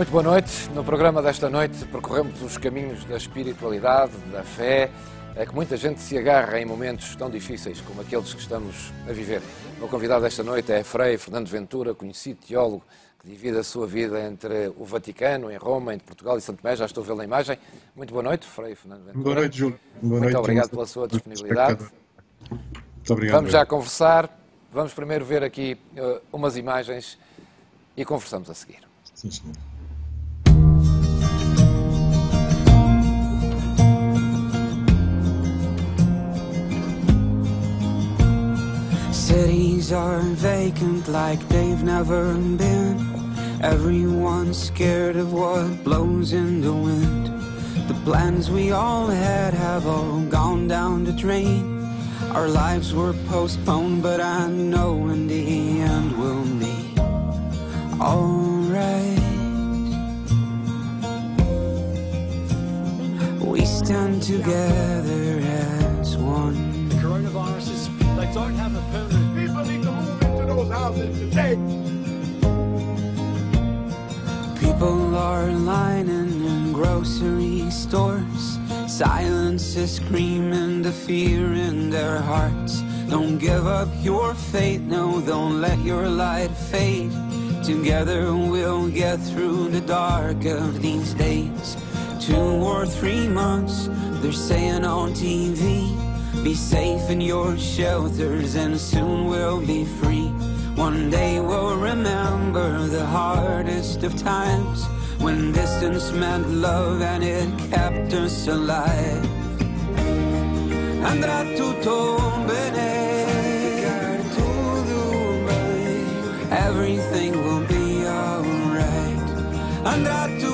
Muito boa noite. No programa desta noite percorremos os caminhos da espiritualidade, da fé, a que muita gente se agarra em momentos tão difíceis como aqueles que estamos a viver. O meu convidado desta noite é Frei Fernando Ventura, conhecido teólogo que divide a sua vida entre o Vaticano, em Roma, entre Portugal e Santo Tomé. Já estou a ver na imagem. Muito boa noite, Frei Fernando Ventura. Boa noite, Júlio. Boa Muito noite, obrigado pela sua disponibilidade. Muito obrigado. Vamos já conversar. Vamos primeiro ver aqui uh, umas imagens e conversamos a seguir. Sim, senhor. Cities are vacant like they've never been. Everyone's scared of what blows in the wind. The plans we all had have all gone down the drain. Our lives were postponed, but I know in the end we'll be alright. We stand together as one. Coronaviruses, they don't have a permanent. People need to move into those houses today. People are lining in grocery stores. Silence is screaming the fear in their hearts. Don't give up your faith, no, don't let your light fade. Together we'll get through the dark of these days. Two or three months, they're saying on TV. Be safe in your shelters and soon we'll be free. One day we'll remember the hardest of times when distance meant love and it kept us alive. Andrà tutto bene. Everything will be alright. Andrà tutto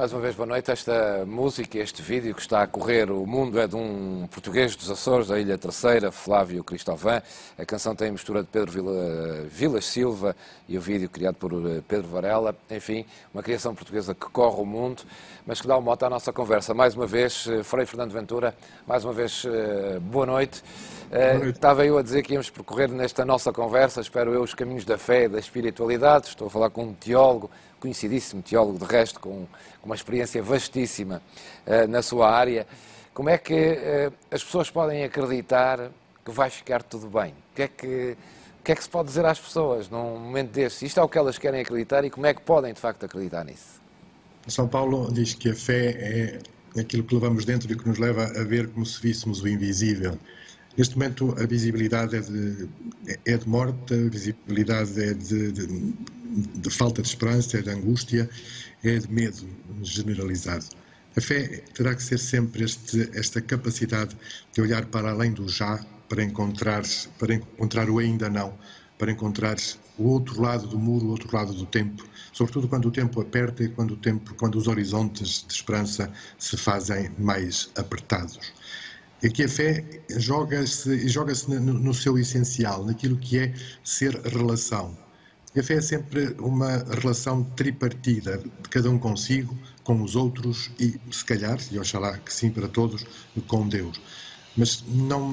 Mais uma vez, boa noite. Esta música, este vídeo que está a correr o mundo é de um português dos Açores, da Ilha Terceira, Flávio Cristóvão. A canção tem a mistura de Pedro Vila, Vilas Silva e o vídeo criado por eh, Pedro Varela. Enfim, uma criação portuguesa que corre o mundo, mas que dá um mote à nossa conversa. Mais uma vez, eh, Frei Fernando Ventura, mais uma vez, eh, boa noite. Eh, noite. Estava eu a dizer que íamos percorrer nesta nossa conversa, espero eu, os caminhos da fé e da espiritualidade. Estou a falar com um teólogo, conhecidíssimo teólogo, de resto, com, com uma experiência vastíssima eh, na sua área. Como é que eh, as pessoas podem acreditar que vai ficar tudo bem? O que, é que, que é que se pode dizer às pessoas num momento deste? Isto é o que elas querem acreditar e como é que podem, de facto, acreditar nisso? São Paulo diz que a fé é aquilo que levamos dentro e que nos leva a ver como se víssemos o invisível. Neste momento, a visibilidade é de, é de morte, a visibilidade é de, de, de falta de esperança, é de angústia, é de medo generalizado. A fé terá que ser sempre este, esta capacidade de olhar para além do já, para encontrar, para encontrar o ainda não, para encontrar o outro lado do muro, o outro lado do tempo, sobretudo quando o tempo aperta e quando, o tempo, quando os horizontes de esperança se fazem mais apertados. Aqui a fé joga-se joga no, no seu essencial, naquilo que é ser relação. A fé é sempre uma relação tripartida, de cada um consigo, com os outros e, se calhar, e oxalá que sim para todos, com Deus. Mas não,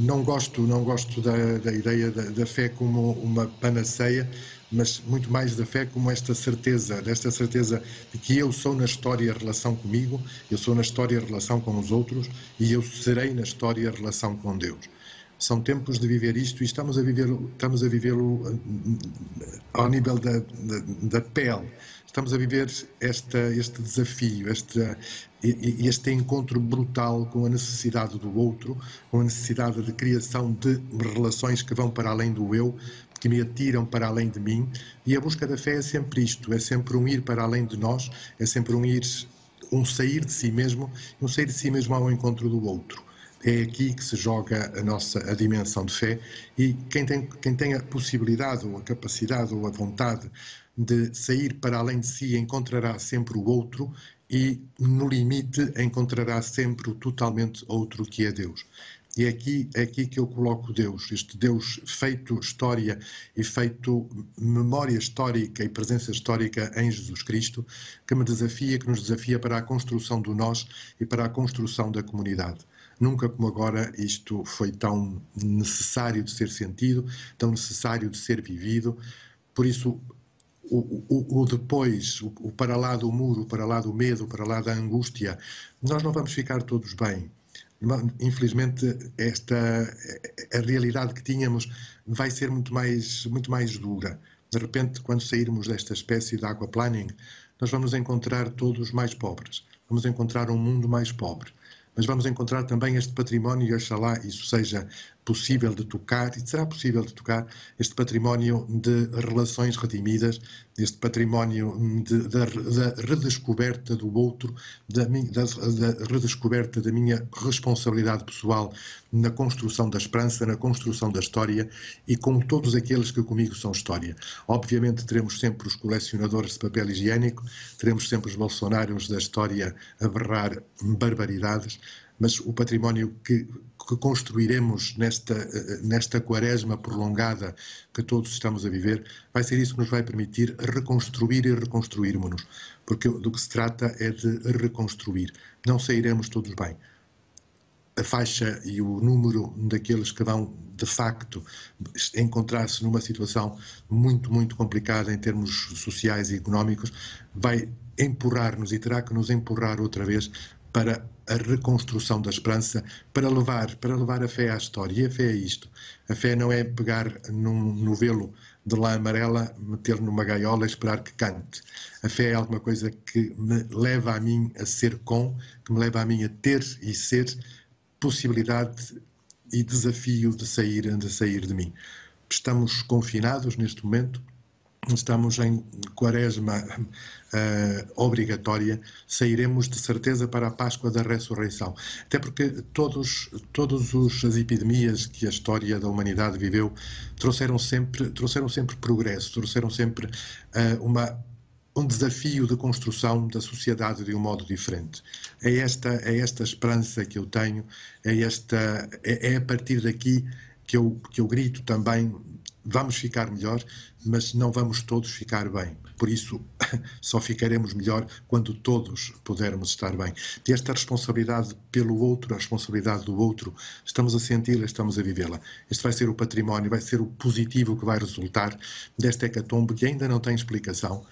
não gosto, não gosto da, da ideia da, da fé como uma panaceia, mas muito mais da fé como esta certeza, desta certeza de que eu sou na história a relação comigo, eu sou na história a relação com os outros e eu serei na história a relação com Deus. São tempos de viver isto e estamos a vivê-lo estamos a vivê-lo ao nível da, da, da pele. Estamos a viver esta, este desafio, este, este encontro brutal com a necessidade do outro, com a necessidade de criação de relações que vão para além do eu, que me atiram para além de mim. E a busca da fé é sempre isto: é sempre um ir para além de nós, é sempre um ir, um sair de si mesmo, um sair de si mesmo ao encontro do outro. É aqui que se joga a nossa a dimensão de fé e quem tem, quem tem a possibilidade ou a capacidade ou a vontade de sair para além de si encontrará sempre o outro e no limite encontrará sempre o totalmente outro que é Deus. E é aqui, é aqui que eu coloco Deus, este Deus feito história e feito memória histórica e presença histórica em Jesus Cristo, que me desafia, que nos desafia para a construção do nós e para a construção da comunidade. Nunca como agora isto foi tão necessário de ser sentido, tão necessário de ser vivido. Por isso, o, o, o, depois, o, o, para lá do muro, o para lá do medo, o para lá da angústia, nós não vamos ficar todos bem infelizmente esta a realidade que tínhamos vai ser muito mais muito mais dura. De repente quando sairmos desta espécie de aquaplaning nós vamos encontrar todos mais pobres. Vamos encontrar um mundo mais pobre. Mas vamos encontrar também este património e oxalá isso seja possível de tocar, e será possível de tocar, este património de relações redimidas, este património da de, de, redescoberta do outro, da, redescoberta da minha responsabilidade pessoal na construção da esperança, na construção da história e com todos aqueles que comigo são história. Obviamente teremos sempre os colecionadores de papel higiênico, teremos sempre os bolsonaros da história a berrar barbaridades, mas o património que, que construiremos nesta, nesta quaresma prolongada que todos estamos a viver, vai ser isso que nos vai permitir reconstruir e reconstruirmos-nos, porque do que se trata é de reconstruir. Não sairemos todos bem. A faixa e o número daqueles que vão, de facto, encontrar-se numa situação muito, muito complicada em termos sociais e económicos, vai empurrar-nos e terá que nos empurrar outra vez para a reconstrução da esperança, para levar, para levar a fé à história. E a fé é isto. A fé não é pegar num novelo de lã amarela, meter numa gaiola e esperar que cante. A fé é alguma coisa que me leva a mim a ser com, que me leva a mim a ter e ser possibilidade e desafio de sair, de sair de mim. Estamos confinados neste momento, estamos em quaresma uh, obrigatória, sairemos de certeza para a Páscoa da Ressurreição. Até porque todos, todos os, as epidemias que a história da humanidade viveu trouxeram sempre, trouxeram sempre progresso, trouxeram sempre uh, uma, um desafio de construção da sociedade de um modo diferente. É esta, é esta esperança que eu tenho, é, esta, é, é a partir daqui que eu, que eu grito também vamos ficar melhor, mas não vamos todos ficar bem. Por isso, só ficaremos melhor quando todos pudermos estar bem. E esta responsabilidade pelo outro, a responsabilidade do outro, estamos a senti-la, estamos a vivê-la. Este vai ser o património, vai ser o positivo que vai resultar desta hecatombe que ainda não tem explicação.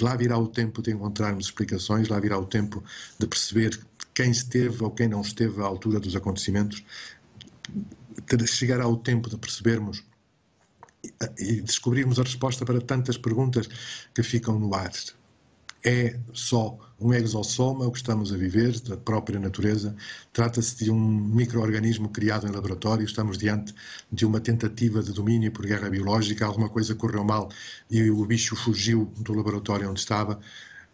Lá virá o tempo de encontrarmos explicações, lá virá o tempo de perceber quem esteve ou quem não esteve à altura dos acontecimentos. Chegará o tempo de percebermos e descobrirmos a resposta para tantas perguntas que ficam no ar. É só um exossoma o que estamos a viver, da própria natureza. Trata-se de um microorganismo criado em laboratório. Estamos diante de uma tentativa de domínio por guerra biológica. Alguma coisa correu mal e o bicho fugiu do laboratório onde estava.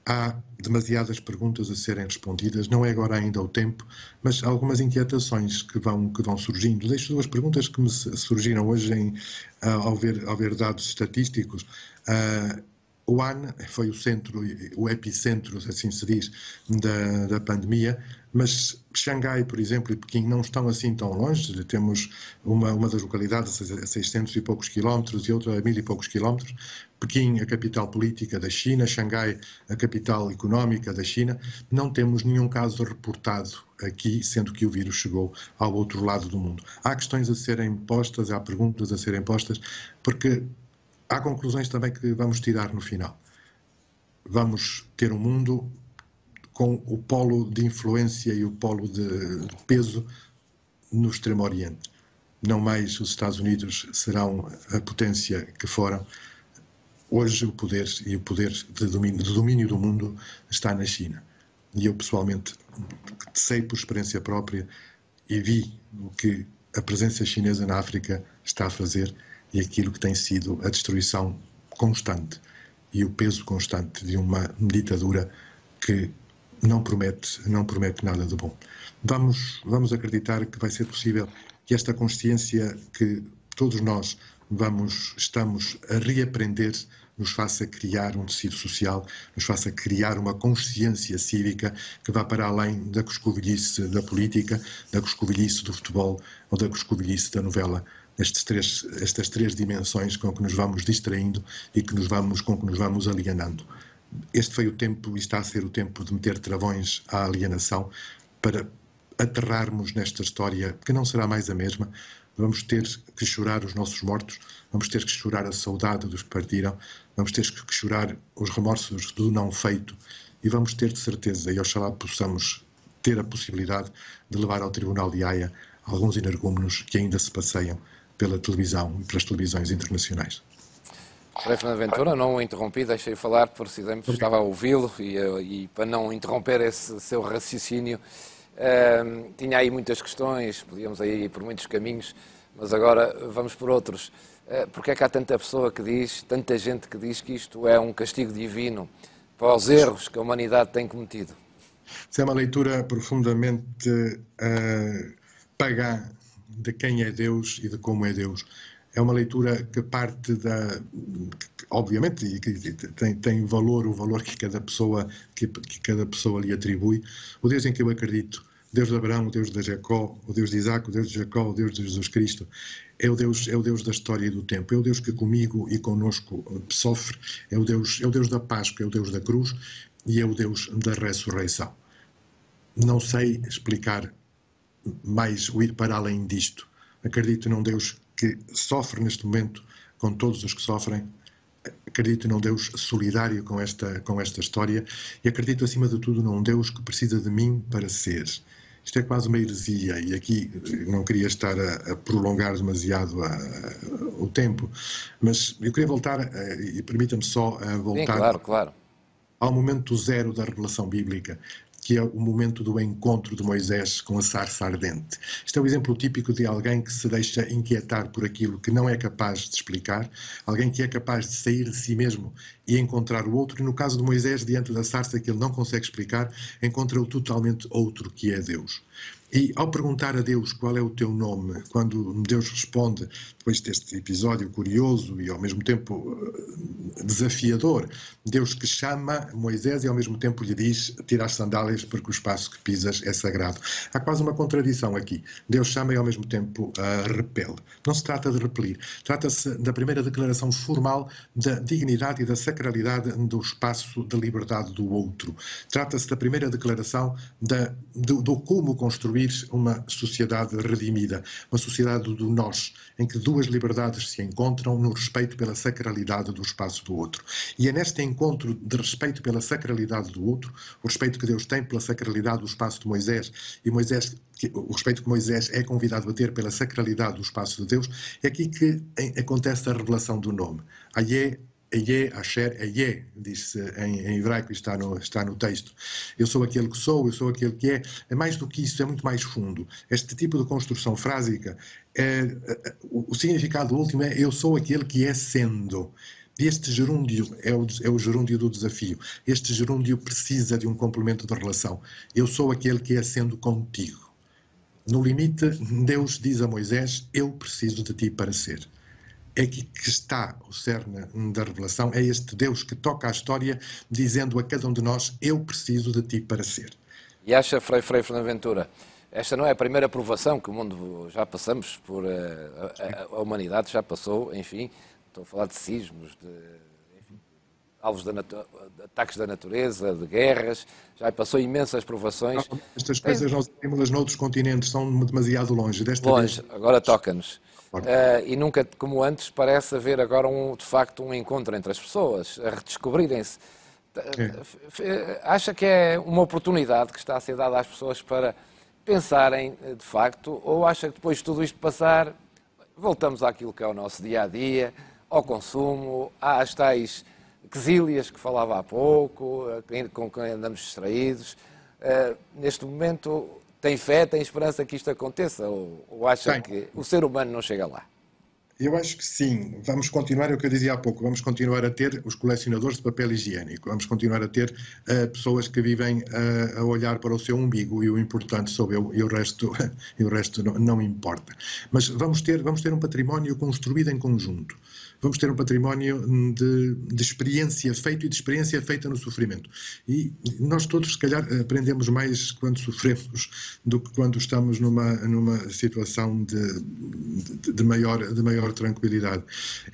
Há demasiadas perguntas a serem respondidas, não é agora ainda o tempo, mas algumas inquietações que vão, que vão surgindo. Deixo duas perguntas que me surgiram hoje em, uh, ao, ver, ao ver dados estatísticos. Uh, Wuhan foi o centro, o epicentro, assim se diz, da, da pandemia, mas Xangai, por exemplo, e Pequim não estão assim tão longe. Temos uma, uma das localidades a 600 e poucos quilómetros e outra a mil e poucos quilómetros. Pequim, a capital política da China, Xangai, a capital económica da China. Não temos nenhum caso reportado aqui, sendo que o vírus chegou ao outro lado do mundo. Há questões a serem postas, há perguntas a serem postas, porque há conclusões também que vamos tirar no final. Vamos ter um mundo com o polo de influência e o polo de peso no Extremo Oriente. Não mais os Estados Unidos serão a potência que foram. Hoje o poder e o poder de domínio, de domínio do mundo está na China. E eu pessoalmente sei por experiência própria e vi o que a presença chinesa na África está a fazer e aquilo que tem sido a destruição constante e o peso constante de uma ditadura que não promete, não promete nada de bom. Vamos, vamos acreditar que vai ser possível que esta consciência que todos nós vamos estamos a reaprender nos faça criar um tecido social, nos faça criar uma consciência cívica que vá para além da coscovilhice da política, da coscovilhice do futebol ou da coscovilhice da novela. Três, estas três dimensões com que nos vamos distraindo e que nos vamos, com que nos vamos alienando. Este foi o tempo e está a ser o tempo de meter travões à alienação para aterrarmos nesta história que não será mais a mesma. Vamos ter que chorar os nossos mortos, vamos ter que chorar a saudade dos que partiram, vamos ter que chorar os remorsos do não feito e vamos ter de certeza, e oxalá possamos ter a possibilidade de levar ao Tribunal de Haia alguns energúmenos que ainda se passeiam pela televisão e pelas televisões internacionais. Frei Fernando Ventura, não o interrompi, deixei falar, precisamente estava a ouvi-lo e, e, para não interromper esse seu raciocínio, uh, tinha aí muitas questões, podíamos aí ir por muitos caminhos, mas agora vamos por outros. Uh, porque é que há tanta pessoa que diz, tanta gente que diz que isto é um castigo divino para os erros que a humanidade tem cometido? Isso é uma leitura profundamente uh, pagã de quem é Deus e de como é Deus é uma leitura que parte da, obviamente, e que tem, tem valor, o valor que cada pessoa que, que, cada pessoa lhe atribui. O Deus em que eu acredito, Deus de Abraão, o Deus de Jacó, o Deus de Isaac, o Deus de Jacó, o Deus de Jesus Cristo, é o Deus, é o Deus da história e do tempo. É o Deus que comigo e conosco sofre. É o Deus, é o Deus da Páscoa, é o Deus da cruz e é o Deus da ressurreição. Não sei explicar mais o ir para além disto. Acredito num Deus que sofre neste momento com todos os que sofrem. Acredito num Deus solidário com esta, com esta história e acredito, acima de tudo, num Deus que precisa de mim para ser. Isto é quase uma heresia e aqui não queria estar a, a prolongar demasiado a, a, o tempo, mas eu queria voltar, e permita-me só voltar Sim, claro, claro. ao momento zero da revelação bíblica que é o momento do encontro de Moisés com a sarça ardente. Isto é o exemplo típico de alguém que se deixa inquietar por aquilo que não é capaz de explicar, alguém que é capaz de sair de si mesmo e encontrar o outro, e no caso de Moisés, diante da sarça que ele não consegue explicar, encontra o totalmente outro que é Deus. E ao perguntar a Deus qual é o teu nome, quando Deus responde, depois deste episódio curioso e ao mesmo tempo eh, desafiador, Deus que chama Moisés e ao mesmo tempo lhe diz: tira as sandálias porque o espaço que pisas é sagrado. Há quase uma contradição aqui. Deus chama e ao mesmo tempo uh, repele. Não se trata de repelir, trata-se da primeira declaração formal da dignidade e da sacralidade do espaço de liberdade do outro. Trata-se da primeira declaração da, do, do como construir uma sociedade redimida, uma sociedade do nós, em que duas liberdades se encontram no respeito pela sacralidade do espaço do outro. E é neste encontro de respeito pela sacralidade do outro, o respeito que Deus tem pela sacralidade do espaço de Moisés, e Moisés o respeito que Moisés é convidado a ter pela sacralidade do espaço de Deus, é aqui que acontece a revelação do nome. Ayé Eye, Asher, Eye, diz-se em, em, hebraico, está no, está no texto. Eu sou aquele que sou, eu sou aquele que é. É mais do que isso, é muito mais fundo. Este tipo de construção frásica, é, o, significado último é eu sou aquele que é sendo. Este gerúndio é o, é o gerúndio do desafio. Este gerúndio precisa de um complemento de relação. Eu sou aquele que é sendo contigo. No limite, Deus diz a Moisés: Eu preciso de ti para ser é aqui que está o cerne da revelação, é este Deus que toca a história dizendo a cada um de nós, eu preciso de ti para ser. E acha, Frei Frei Fernando esta não é a primeira provação que o mundo já passamos, por eh, a, a, a humanidade já passou, enfim, estou a falar de sismos, de enfim, alvos de ataques da natureza, de guerras, já passou imensas provações. Estas coisas nós temos noutros continentes, são demasiado longe. Desta longe, vez... agora toca-nos. Uh, e nunca, como antes, parece haver agora, um, de facto, um encontro entre as pessoas, a redescobrirem-se. É. Acha que é uma oportunidade que está a ser dada às pessoas para pensarem, de facto, ou acha que depois de tudo isto passar, voltamos àquilo que é o nosso dia a dia, ao consumo, às tais quesílias que falava há pouco, com quem andamos distraídos. Uh, neste momento, tem fé, tem esperança que isto aconteça? Ou, ou acha Bem, que o ser humano não chega lá? Eu acho que sim. Vamos continuar, é o que eu dizia há pouco, vamos continuar a ter os colecionadores de papel higiênico, vamos continuar a ter uh, pessoas que vivem uh, a olhar para o seu umbigo e o importante sou eu e o resto, e o resto não, não importa. Mas vamos ter, vamos ter um património construído em conjunto vamos ter um património de, de, experiência feito e de experiência feita no sofrimento. E nós todos, se calhar, aprendemos mais quando sofremos do que quando estamos numa, numa situação de, de, de maior, de maior tranquilidade.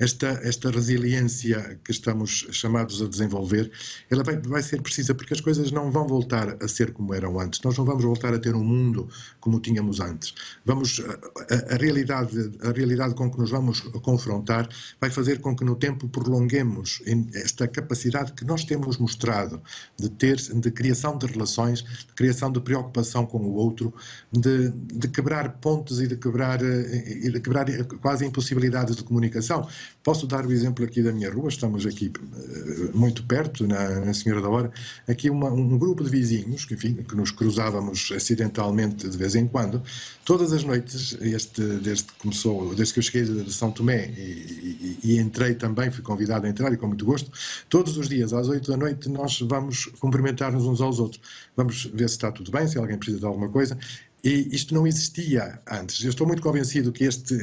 Esta, esta resiliência que estamos chamados a desenvolver, ela vai, vai ser precisa porque as coisas não vão voltar a ser como eram antes. Nós não vamos voltar a ter um mundo como tínhamos antes. Vamos, a, a realidade, a realidade com que nos vamos confrontar vai fazer fazer com que no tempo prolonguemos esta capacidade que nós temos mostrado de ter, de criação de relações, de criação de preocupação com o outro, de, de quebrar pontes e de quebrar, eh, e de quebrar quase impossibilidades de comunicação. Posso dar o exemplo aqui da minha rua, estamos aqui eh, muito perto, na, na Senhora da Hora, aqui uma, um grupo de vizinhos, que, enfim, que nos cruzávamos acidentalmente de vez em quando, todas as noites, este, desde que começou, desde que eu cheguei de São Tomé e, e, e entrei também, fui convidado a entrar e com muito gosto. Todos os dias, às oito da noite, nós vamos cumprimentar-nos uns aos outros. Vamos ver se está tudo bem, se alguém precisa de alguma coisa. E isto não existia antes. Eu estou muito convencido que este,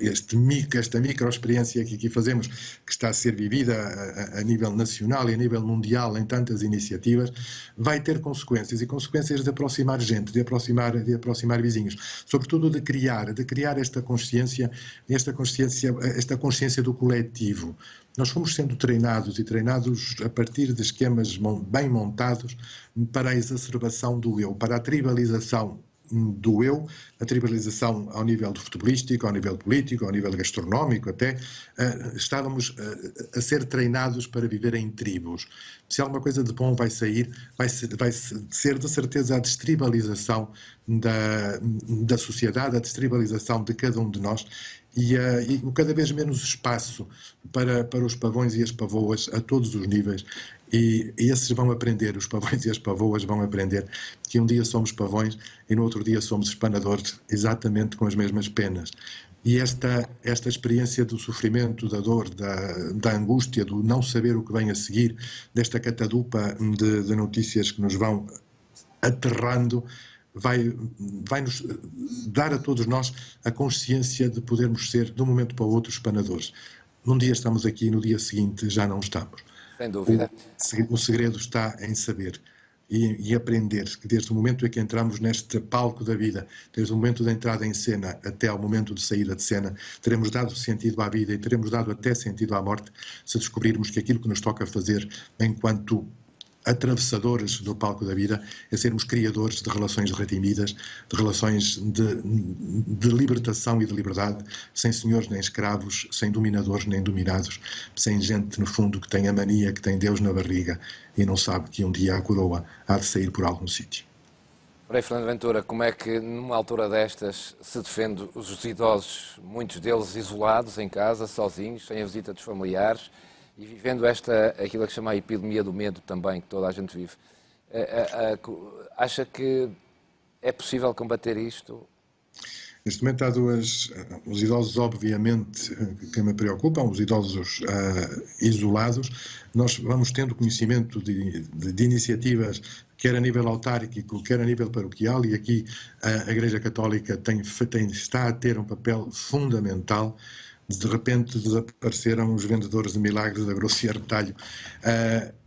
este esta microexperiência que aqui fazemos, que está a ser vivida a, a, nível nacional e a nível mundial em tantas iniciativas, vai ter consequências e consequências de aproximar gente, de aproximar, de aproximar vizinhos, sobretudo de criar, de criar esta consciência, esta consciência, esta consciência do coletivo. Nós fomos sendo treinados e treinados a partir de esquemas bem montados para a exacerbação do eu, para a tribalização do eu, a tribalização ao nível futebolístico, ao nível político, ao nível gastronómico até, uh, estávamos uh, a ser treinados para viver em tribos. Se alguma coisa de bom vai sair, vai ser, vai ser de certeza a destribalização da, da sociedade, a destribalização de cada um de nós e, uh, e cada vez menos espaço para, para os pavões e as pavoas a todos os níveis e, esses vão aprender, os pavões e as pavoas vão aprender que um dia somos pavões e no outro dia somos espanadores, exatamente com as mesmas penas. E esta, esta experiência do sofrimento, da dor, da, da angústia, do não saber o que vem a seguir, desta catadupa de, de notícias que nos vão aterrando, vai, vai nos dar a todos nós a consciência de podermos ser, de um momento para o outro, espanadores. Num dia estamos aqui, no dia seguinte já não estamos. Sem dúvida. O, o segredo está em saber e, e, aprender que desde o momento em que entramos neste palco da vida, desde o momento da entrada em cena até ao momento de saída de cena, teremos dado sentido à vida e teremos dado até sentido à morte se descobrirmos que aquilo que nos toca fazer enquanto atravessadores do palco da vida, é sermos criadores de relações redimidas, de relações de, de, libertação e de liberdade, sem senhores nem escravos, sem dominadores nem dominados, sem gente, no fundo, que tem a mania, que tem Deus na barriga e não sabe que um dia a coroa há de sair por algum sítio. Frei Fernando Ventura, como é que numa altura destas se defende os idosos, muitos deles isolados em casa, sozinhos, sem a visita dos familiares, e vivendo esta, aquilo que chama a epidemia do medo também, que toda a gente vive, acha que é possível combater isto? Neste momento há duas. Os idosos, obviamente, que me preocupam, os idosos uh, isolados. Nós vamos tendo conhecimento de, de, de, iniciativas, quer a nível autárquico, quer a nível paroquial, e aqui uh, a Igreja Católica tem, tem, está a ter um papel fundamental de repente desapareceram os vendedores de milagres da Grosseiro Retalho. Uh,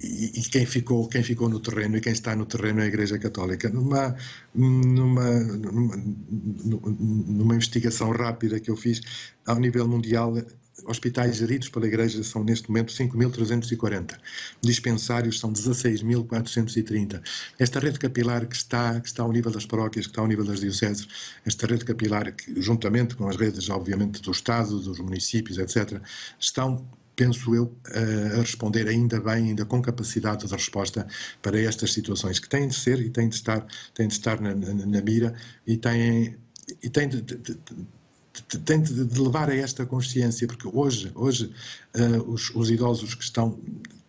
e, e, quem ficou quem ficou no terreno e quem está no terreno é a Igreja Católica numa numa numa, numa investigação rápida que eu fiz ao nível mundial hospitais geridos pela Igreja são neste momento 5.340. Dispensários são 16.430. Esta rede capilar que está, que está ao nível das paróquias, que está ao nível das dioceses, esta rede capilar que, juntamente com as redes, obviamente, do Estado, dos municípios, etc., estão penso eu, a responder ainda bem, ainda com capacidade de resposta para estas situações que têm de ser e têm de estar, têm de estar na, na, na mira e têm, e têm de, de, de tem de levar a esta consciência, porque hoje, hoje uh, os, os, idosos que estão,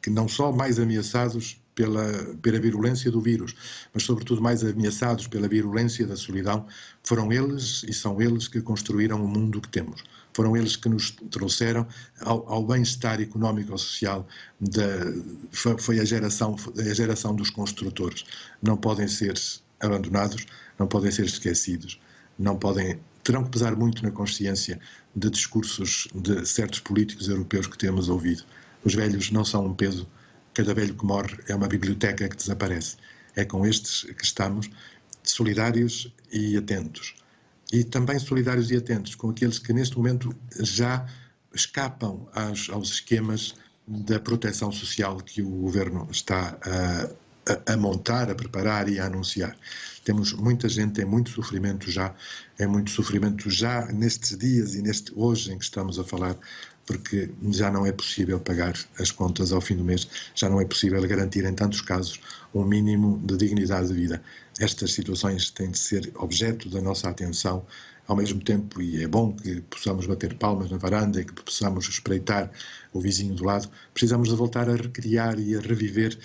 que não só mais ameaçados pela, pela virulência do vírus, mas sobretudo mais ameaçados pela virulência da solidão, foram eles e são eles que construíram o mundo que temos. Foram eles que nos trouxeram ao, ao bem-estar económico e social. foi a geração, a geração dos construtores. Não podem ser abandonados, não podem ser esquecidos, não podem terão que pesar muito na consciência de discursos de certos políticos europeus que temos ouvido. Os velhos não são um peso, cada velho que morre é uma biblioteca que desaparece. É com estes que estamos, solidários e atentos. E também solidários e atentos com aqueles que neste momento já escapam aos, aos esquemas da proteção social que o governo está a, a, a montar, a preparar e a anunciar. Temos muita gente em muito sofrimento já, é muito sofrimento já nestes dias e neste hoje em que estamos a falar, porque já não é possível pagar as contas ao fim do mês, já não é possível garantir em tantos casos um mínimo de dignidade de vida. Estas situações têm de ser objeto da nossa atenção ao mesmo tempo, e é bom que possamos bater palmas na varanda e que possamos espreitar o vizinho do lado, precisamos de voltar a recriar e a reviver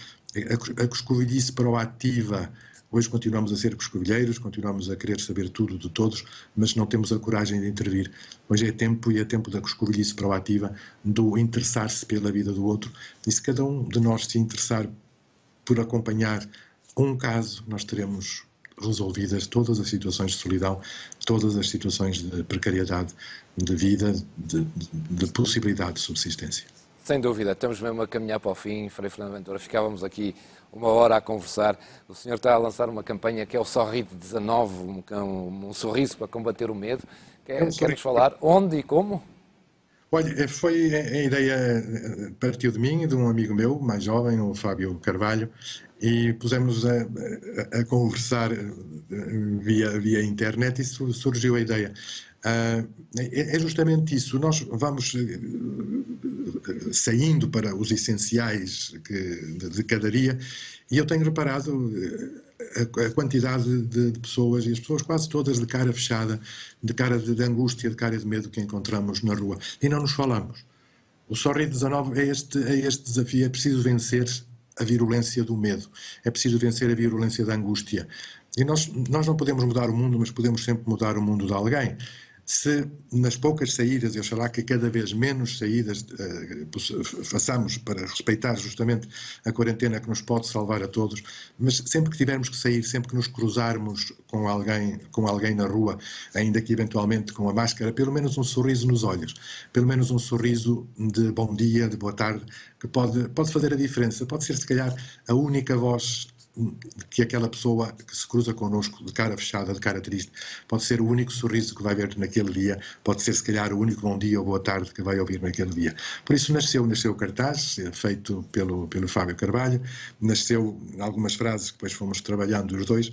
a coscovilhice proativa Hoje continuamos a ser coscovilheiros, continuamos a querer saber tudo de todos, mas não temos a coragem de intervir. Hoje é tempo e é tempo da coscovilhice proativa, do interessar-se pela vida do outro. E se cada um de nós se interessar por acompanhar um caso, nós teremos resolvidas todas as situações de solidão, todas as situações de precariedade de vida, de, de, de possibilidade de subsistência. Sem dúvida, estamos mesmo a caminhar para o fim, Frei Fernando Ventura. Ficávamos aqui uma hora a conversar. O senhor está a lançar uma campanha que é o Sorrite 19, um, um, sorriso para combater o medo. Quer, é quer falar onde e como? Olha, foi a ideia partiu de mim, de um amigo meu, mais jovem, o Fábio Carvalho, e pusemos a, a, a conversar eh, via, via internet e surgiu a ideia. Uh, é justamente isso. Nós vamos saindo para os essenciais de, cada dia e eu tenho reparado uh, a, quantidade de, pessoas e as pessoas quase todas de cara fechada, de cara de, de, angústia, de cara de medo que encontramos na rua e não nos falamos. O Sorri 19 é este, é este desafio, é preciso vencer a virulência do medo, é preciso vencer a virulência da angústia. E nós, nós não podemos mudar o mundo, mas podemos sempre mudar o mundo de alguém se nas poucas saídas, e oxalá que cada vez menos saídas uh, façamos para respeitar justamente a quarentena que nos pode salvar a todos, mas sempre que tivermos que sair, sempre que nos cruzarmos com alguém, com alguém na rua, ainda que eventualmente com a máscara, pelo menos um sorriso nos olhos, pelo menos um sorriso de bom dia, de boa tarde, que pode, pode fazer a diferença, pode ser se calhar a única voz que aquela pessoa que se cruza connosco de cara fechada, de cara triste, pode ser o único sorriso que vai ver naquele dia, pode ser se calhar o único bom dia ou boa tarde que vai ouvir naquele dia. Por isso nasceu, nasceu o cartaz, eh, feito pelo, pelo Fábio Carvalho, nasceu algumas frases que depois fomos trabalhando os dois,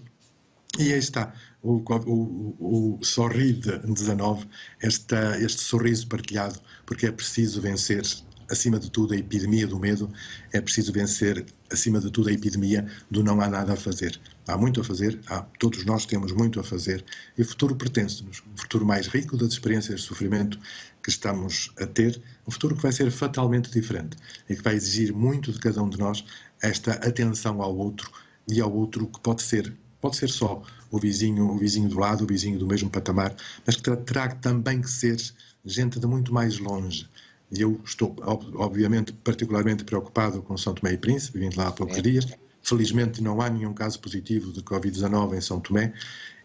e aí está, o, o, o Sorride 19, esta, este sorriso partilhado, porque é preciso vencer acima de tudo, a epidemia do medo, é preciso vencer, acima de tudo, a epidemia do não há nada a fazer. Há muito a fazer, há, todos nós temos muito a fazer, e o futuro pertence-nos. Um futuro mais rico das experiências de sofrimento que estamos a ter, um futuro que vai ser fatalmente diferente e que vai exigir muito de cada um de nós esta atenção ao outro e ao outro que pode ser pode ser só o vizinho, o vizinho do lado, o vizinho do mesmo patamar, mas que terá também que ser gente de muito mais longe, e eu estou, obviamente, particularmente preocupado com São Tomé e Príncipe, vim lá há poucos dias. Felizmente não há nenhum caso positivo de Covid-19 em São Tomé.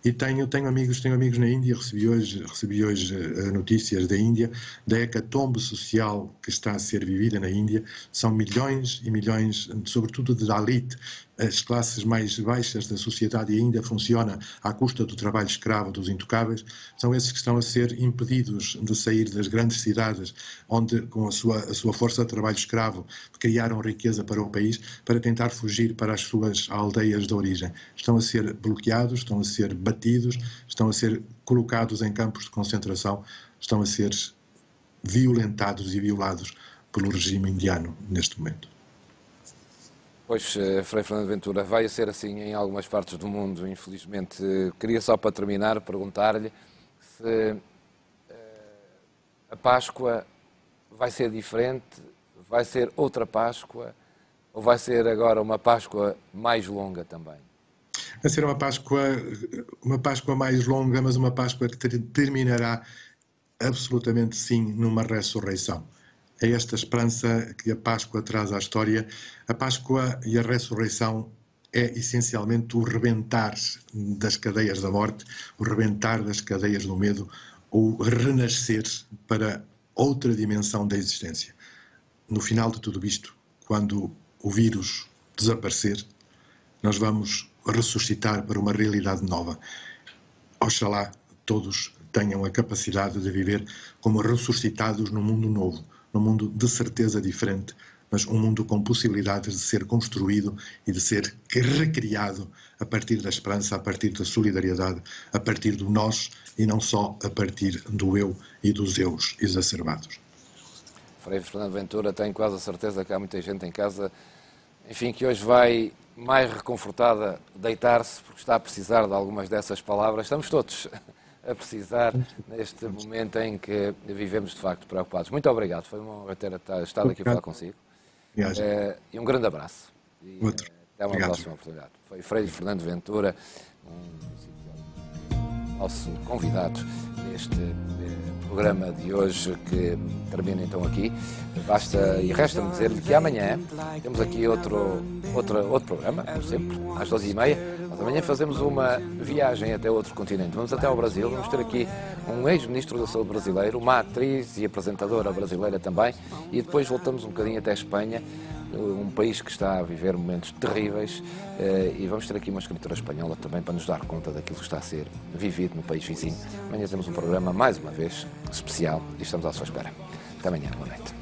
E tenho, tenho, amigos, tenho amigos na Índia, recebi hoje, recebi hoje uh, notícias da Índia, da hecatombe social que está a ser vivida na Índia. São milhões e milhões, sobretudo de Dalit, as classes mais baixas da sociedade ainda funciona à custa do trabalho escravo dos intocáveis, são esses que estão a ser impedidos de sair das grandes cidades, onde, com a sua, a sua força de trabalho escravo, criaram riqueza para o país, para tentar fugir para as suas aldeias de origem. Estão a ser bloqueados, estão a ser batidos, estão a ser colocados em campos de concentração, estão a ser violentados e violados pelo regime indiano neste momento. Pois, eh, Frei Fernando Ventura, vai ser assim em algumas partes do mundo, infelizmente. Queria só para terminar perguntar-lhe se eh, a Páscoa vai ser diferente, vai ser outra Páscoa, Ou vai ser agora uma Páscoa mais longa também? Vai ser uma Páscoa, uma Páscoa mais longa, mas uma Páscoa que terminará absolutamente sim numa ressurreição. É esta esperança que a Páscoa traz à história. A Páscoa e a ressurreição é essencialmente o rebentar das cadeias da morte, o rebentar das cadeias do medo, o renascer para outra dimensão da existência. No final de tudo isto, quando o vírus desaparecer, nós vamos ressuscitar para uma realidade nova. Oxalá todos tenham a capacidade de viver como ressuscitados num mundo novo, num mundo de certeza diferente, mas um mundo com possibilidades de ser construído e de ser recriado a partir da esperança, a partir da solidariedade, a partir do nós e não só a partir do eu e dos eus exacerbados. Frei Fernando Ventura tem quase a certeza que há muita gente em casa, enfim, que hoje vai mais reconfortada deitar-se porque está a precisar de algumas dessas palavras. Estamos todos a precisar neste momento em que vivemos de facto preocupados. Muito obrigado, foi uma honra ter estado aqui a falar consigo. É, e um grande abraço. E, Outro. Até uma Obrigado. próxima oportunidade. Foi Freire Fernando Ventura, um nosso convidado neste eh, programa de hoje que termina então aqui. Basta e resta-me dizer-lhe que amanhã temos aqui outro, outro, outro programa, como sempre, às 12h30. Mas amanhã fazemos uma viagem até outro continente. Vamos até ao Brasil, vamos ter aqui um ex-ministro da Saúde brasileiro, uma atriz e apresentadora brasileira também, e depois voltamos um bocadinho até a Espanha, um país que está a viver momentos terríveis, eh, e vamos ter aqui uma escritora espanhola também para nos dar conta daquilo que está a ser vivido no país vizinho. Amanhã temos um programa, mais uma vez, especial, e estamos à sua espera. Até amanhã, boa noite.